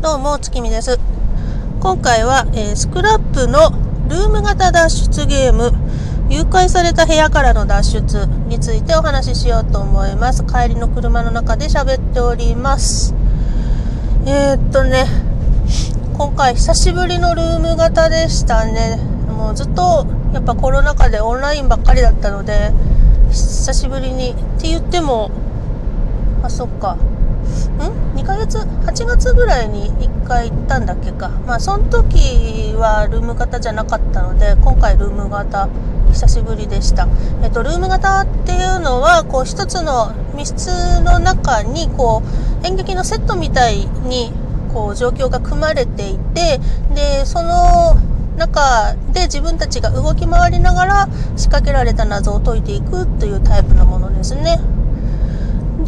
どうも、月見です。今回は、えー、スクラップのルーム型脱出ゲーム、誘拐された部屋からの脱出についてお話ししようと思います。帰りの車の中で喋っております。えー、っとね、今回久しぶりのルーム型でしたね。もうずっとやっぱコロナ禍でオンラインばっかりだったので、久しぶりにって言っても、あ、そっか。ん ?2 ヶ月 ?8 月ぐらいに1回行ったんだっけか。まあ、その時はルーム型じゃなかったので、今回ルーム型、久しぶりでした。えっと、ルーム型っていうのは、こう、一つの密室の中に、こう、演劇のセットみたいに、こう、状況が組まれていて、で、その、中で自分たちが動き回りながら仕掛けられた謎を解いていくというタイプのものですね。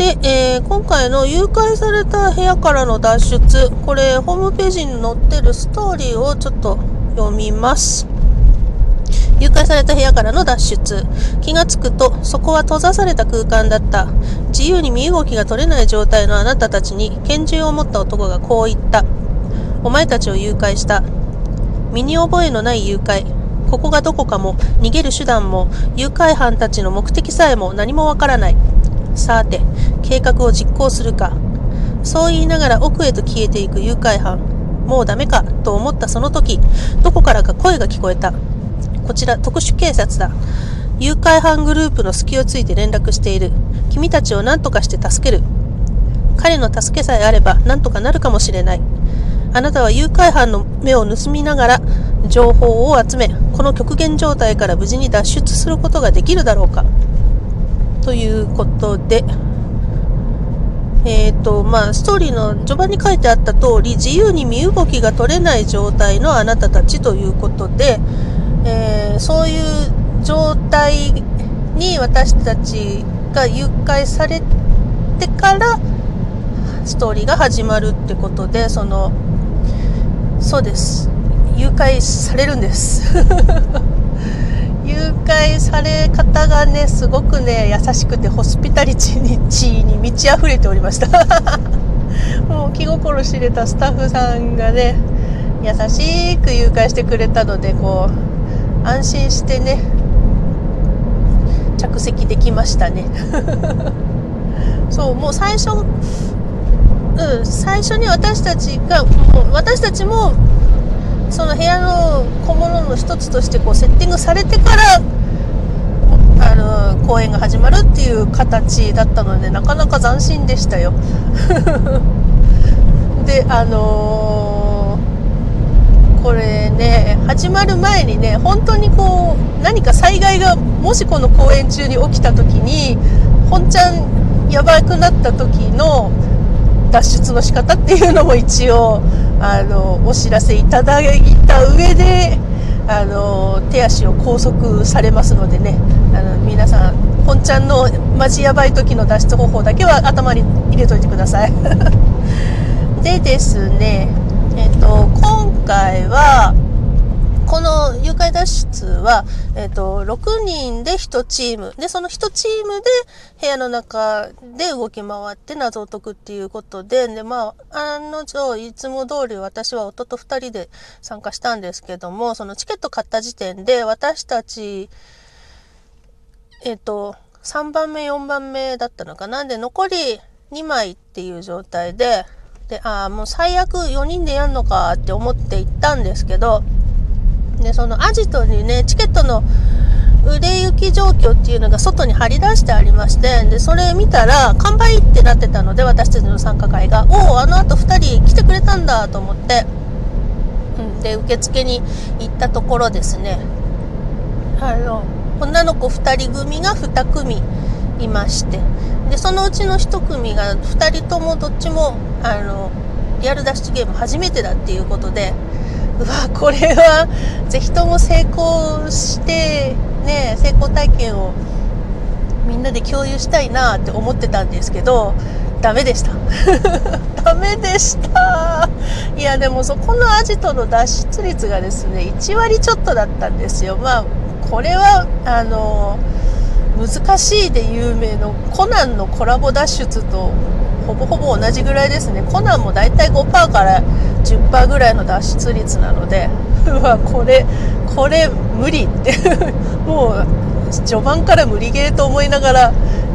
で、えー、今回の誘拐された部屋からの脱出、これ、ホームページに載ってるストーリーをちょっと読みます。誘拐された部屋からの脱出。気がつくと、そこは閉ざされた空間だった。自由に身動きが取れない状態のあなたたちに拳銃を持った男がこう言った。お前たちを誘拐した。身に覚えのない誘拐。ここがどこかも、逃げる手段も、誘拐犯たちの目的さえも何もわからない。さて、計画を実行するか。そう言いながら奥へと消えていく誘拐犯。もうダメかと思ったその時、どこからか声が聞こえた。こちら特殊警察だ。誘拐犯グループの隙をついて連絡している。君たちを何とかして助ける。彼の助けさえあれば何とかなるかもしれない。あなたは誘拐犯の目を盗みながら情報を集め、この極限状態から無事に脱出することができるだろうか。ということで、えっ、ー、と、まあ、ストーリーの序盤に書いてあった通り、自由に身動きが取れない状態のあなたたちということで、えー、そういう状態に私たちが誘拐されてから、ストーリーが始まるってことで、その、そうです。誘拐されるんです。誘拐され方がねすごくね優しくてホスピタリティに満ち溢れておりました。もう気心知れたスタッフさんがね優しく誘拐してくれたのでこう安心してね着席できましたね。そうもう最初うん最初に私たちがもう私たちもその部屋のの一つとしてこうセッティングされてからあの公演が始まるっていう形だったのでなかなか斬新でしたよ。であのー、これね始まる前にね本当にこう何か災害がもしこの公演中に起きた時に本ちゃんやばくなった時の脱出の仕方っていうのも一応あのお知らせいただいた上であの手足を拘束されますのでね。あの皆さん本ちゃんのマジやばい時の脱出方法だけは頭に入れといてください。でですねえっ、と今回はこの誘拐脱出は、えっ、ー、と、6人で1チーム。で、その1チームで部屋の中で動き回って謎を解くっていうことで、で、まあ、案の定、いつも通り私は夫と2人で参加したんですけども、そのチケット買った時点で私たち、えっ、ー、と、3番目、4番目だったのかな？で、残り2枚っていう状態で、で、ああ、もう最悪4人でやんのかって思って行ったんですけど、で、そのアジトにね、チケットの売れ行き状況っていうのが外に張り出してありまして、で、それ見たら、完売ってなってたので、私たちの参加会が、おお、あの後2人来てくれたんだと思って、うん、で、受付に行ったところですね、あの、女の子2人組が2組いまして、で、そのうちの1組が2人ともどっちも、あの、リアル脱出ゲーム初めてだっていうことで、うわこれはぜひとも成功してね成功体験をみんなで共有したいなって思ってたんですけどダメでした。ダメでした。いやでもそこのアジトの脱出率がですね1割ちょっとだったんですよ。まあこれはあの難しいで有名のコナンのコラボ脱出とほぼほぼ同じぐらいですね。コナンもだいたい5%から10%ぐらいの脱出率なので うわこれこれ無理って。もう序盤から無理ゲーと思いながら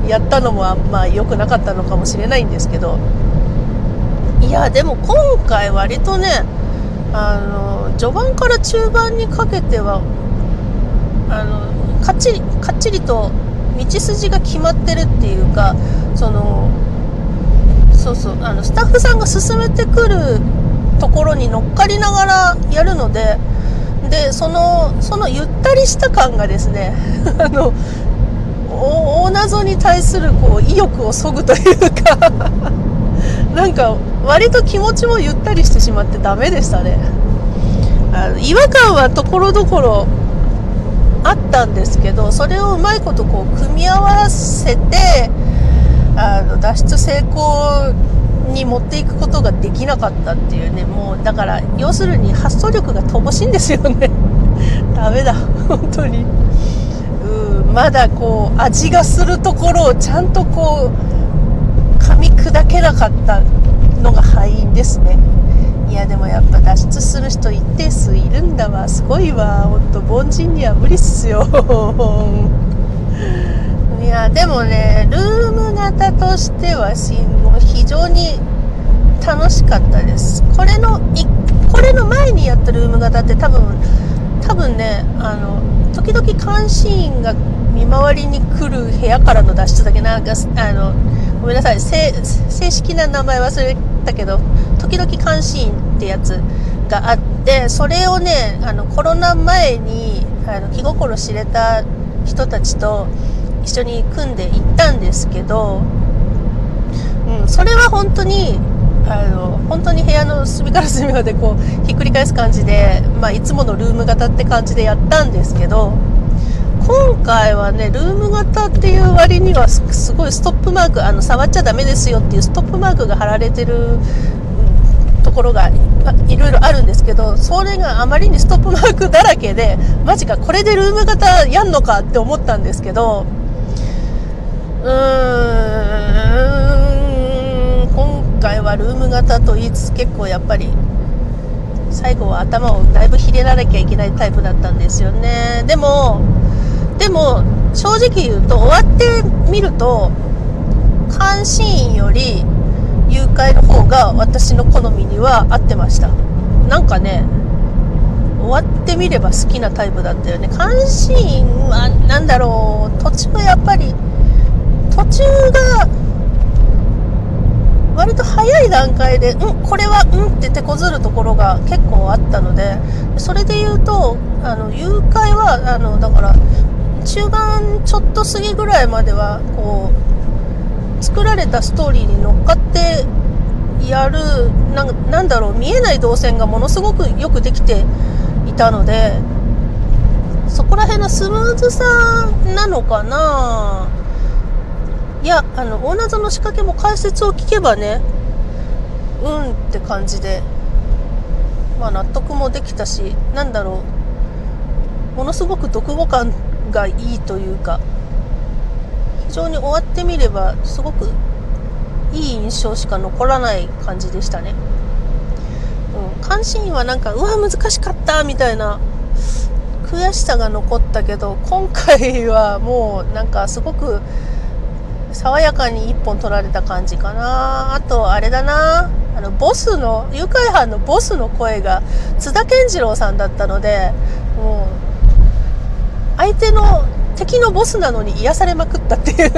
やったのもあんまあ良くなかったのかもしれないんですけど。いやでも今回割とねあの序盤から中盤にかけてはあのかっちりかっちりと道筋が決まってるっていうかそのそうそうあのスタッフさんが進めてくるところに乗っかりながらやるのででそのそのゆったりした感がですね あの大謎に対するこう意欲をそぐというか なんか割と気持ちもゆったりしてしまってダメでしたね。あの違和感はところどころあったんですけどそれをうまいことこう組み合わせてあの脱出成功に持っていくことができなかったっていうねもうだから要するに発想力が乏しいんですよね。ダメだ本当に。うんまだこう味がするところをちゃんとこう噛み砕けなかったのが敗因ですね。いやでもやっぱ脱出する人一定数いるだわ。すごいわ。ほんと凡人には無理っすよ。いやでもねルーム型としては非常に楽しかったです。これのこれの前にやったルーム型って多分多分ねあの時々監視員が見回りに来る部屋からの脱出だけ。なんかあのごめんなさい。正式な名前忘れたけど時々監視員ってやつがあってでそれをねあのコロナ前にあの気心知れた人たちと一緒に組んで行ったんですけど、うん、それは本当にあの本当に部屋の隅から隅までこうひっくり返す感じで、まあ、いつものルーム型って感じでやったんですけど今回はねルーム型っていう割にはすごいストップマークあの触っちゃダメですよっていうストップマークが貼られてるところがいろいろあるんですけどそれがあまりにストップマークだらけでマジかこれでルーム型やんのかって思ったんですけどうーん今回はルーム型と言いつつ結構やっぱり最後は頭をだいぶひねらなきゃいけないタイプだったんですよね。でもでも正直言うと終わってみると監視員よりが私の好みには合ってました。なんかね終わってみれば好きなタイプだったよね。監視員は何だろう。途中やっぱり途中が割と早い段階で、うん、これは、うんって手こずるところが結構あったので、それで言うと、あの、誘拐は、あの、だから、中盤ちょっと過ぎぐらいまでは、こう、作られたストーリーに乗っかってやるな、なんだろう、見えない動線がものすごくよくできていたので、そこら辺のスムーズさなのかな。いやあの大謎の仕掛けも解説を聞けばねうんって感じでまあ納得もできたしなんだろうものすごく読後感がいいというか非常に終わってみればすごくいい印象しか残らない感じでしたね。うん、関心はなんかうわ難しかったみたいな悔しさが残ったけど今回はもうなんかすごく爽やかに1本取られた感じかな。あとあれだな。あのボスの誘拐犯のボスの声が津田健次郎さんだったのでもう相手の敵のボスなのに癒されまくったっていう。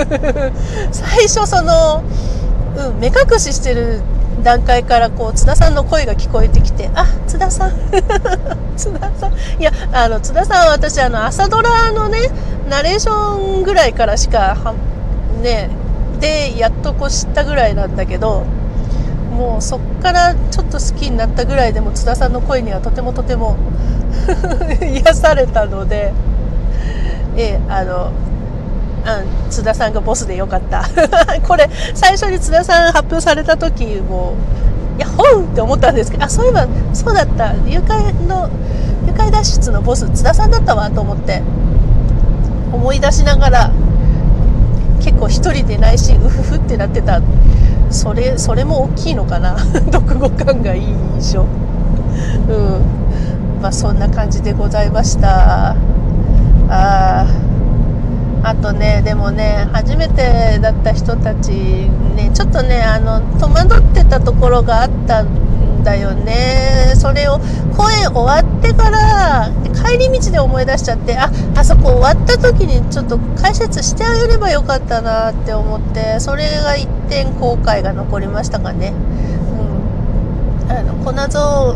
最初その、うん、目隠ししてる段階からこう津田さんの声が聞こえてきてあ津田さん。津田さん。いやあの津田さんは私あの朝ドラのねナレーションぐらいからしかはねでやっとこう知ったぐらいなんだけどもうそっからちょっと好きになったぐらいでも津田さんの声にはとてもとても 癒されたのでえあのうん、津田さんがボスでよかった。これ最初に津田さん発表された時もいや本って思ったんですけどあそういえばそうだった。誘拐の誘拐脱出のボス津田さんだったわと思って。思い出しながら結構1人で内心うふふってなってた。それそれも大きいのかな。読後感がいい印象。うん。まあそんな感じでございました。ああとねでもね初めてだった人たちねちょっとねあの戸惑ってたところがあったんだよねそれを公演終わってから帰り道で思い出しちゃってああそこ終わった時にちょっと解説してあげればよかったなって思ってそれが一点後悔が残りましたかね。うん、あの粉像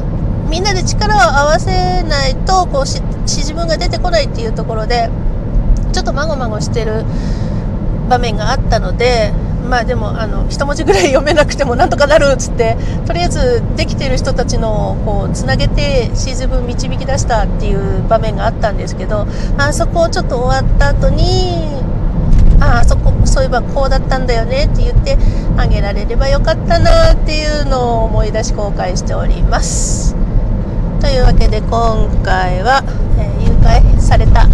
みんなで力を合わせないとこうし自分が出てこないっていうところでちょっとまごまごしてる場面があったのでまあでもあの一文字ぐらい読めなくてもなんとかなるっつってとりあえずできてる人たちのこうつなげてシーズン分導き出したっていう場面があったんですけどあそこをちょっと終わった後にあそこそういえばこうだったんだよねって言ってあげられればよかったなっていうのを思い出し後悔しております。というわけで今回は、え、誘拐された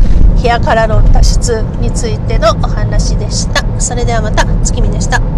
部屋からの脱出についてのお話でした。それではまた月見でした。